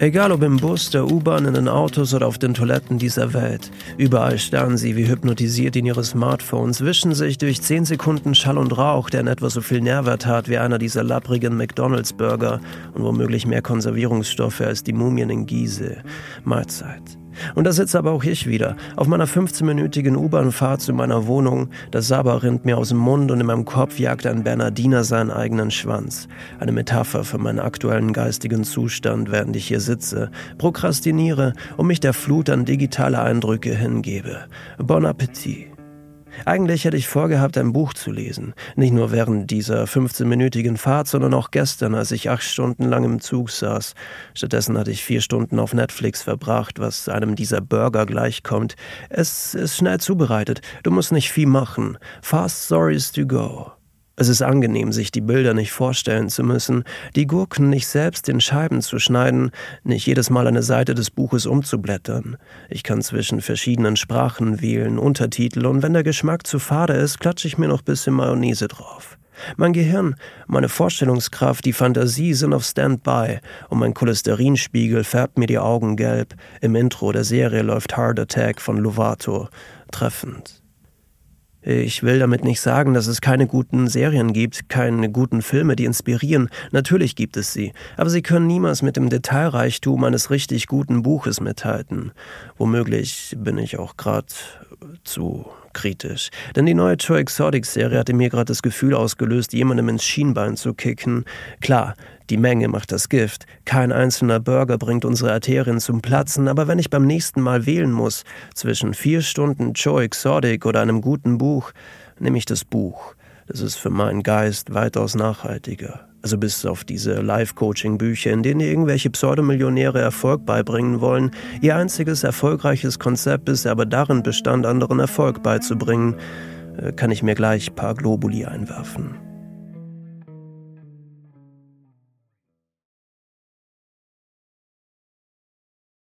Egal ob im Bus, der U-Bahn, in den Autos oder auf den Toiletten dieser Welt. Überall starren sie wie hypnotisiert in ihre Smartphones, wischen sich durch 10 Sekunden Schall und Rauch, der in etwa so viel Nährwert hat wie einer dieser lapprigen McDonalds-Burger und womöglich mehr Konservierungsstoffe als die Mumien in Gizeh. Mahlzeit. Und da sitze aber auch ich wieder, auf meiner 15-minütigen U-Bahn-Fahrt zu meiner Wohnung. Das Saba rinnt mir aus dem Mund und in meinem Kopf jagt ein Bernardiner seinen eigenen Schwanz. Eine Metapher für meinen aktuellen geistigen Zustand, während ich hier sitze, prokrastiniere und mich der Flut an digitale Eindrücke hingebe. Bon Appetit. Eigentlich hätte ich vorgehabt, ein Buch zu lesen. Nicht nur während dieser 15-minütigen Fahrt, sondern auch gestern, als ich acht Stunden lang im Zug saß. Stattdessen hatte ich vier Stunden auf Netflix verbracht, was einem dieser Burger gleichkommt. Es ist schnell zubereitet. Du musst nicht viel machen. Fast Stories to go. Es ist angenehm, sich die Bilder nicht vorstellen zu müssen, die Gurken nicht selbst in Scheiben zu schneiden, nicht jedes Mal eine Seite des Buches umzublättern. Ich kann zwischen verschiedenen Sprachen wählen, Untertitel und wenn der Geschmack zu fade ist, klatsche ich mir noch bisschen Mayonnaise drauf. Mein Gehirn, meine Vorstellungskraft, die Fantasie sind auf Standby und mein Cholesterinspiegel färbt mir die Augen gelb. Im Intro der Serie läuft Heart Attack von Lovato. Treffend. Ich will damit nicht sagen, dass es keine guten Serien gibt, keine guten Filme, die inspirieren. Natürlich gibt es sie, aber sie können niemals mit dem Detailreichtum eines richtig guten Buches mithalten. Womöglich bin ich auch gerade zu kritisch. Denn die neue Joe Exotic-Serie hatte mir gerade das Gefühl ausgelöst, jemandem ins Schienbein zu kicken. Klar, die Menge macht das Gift. Kein einzelner Burger bringt unsere Arterien zum Platzen, aber wenn ich beim nächsten Mal wählen muss, zwischen vier Stunden Joe Exotic oder einem guten Buch, nehme ich das Buch. Das ist für meinen Geist weitaus nachhaltiger. Also bis auf diese Life-Coaching-Bücher, in denen irgendwelche Pseudomillionäre Erfolg beibringen wollen. Ihr einziges erfolgreiches Konzept ist aber darin bestand, anderen Erfolg beizubringen. Äh, kann ich mir gleich paar Globuli einwerfen.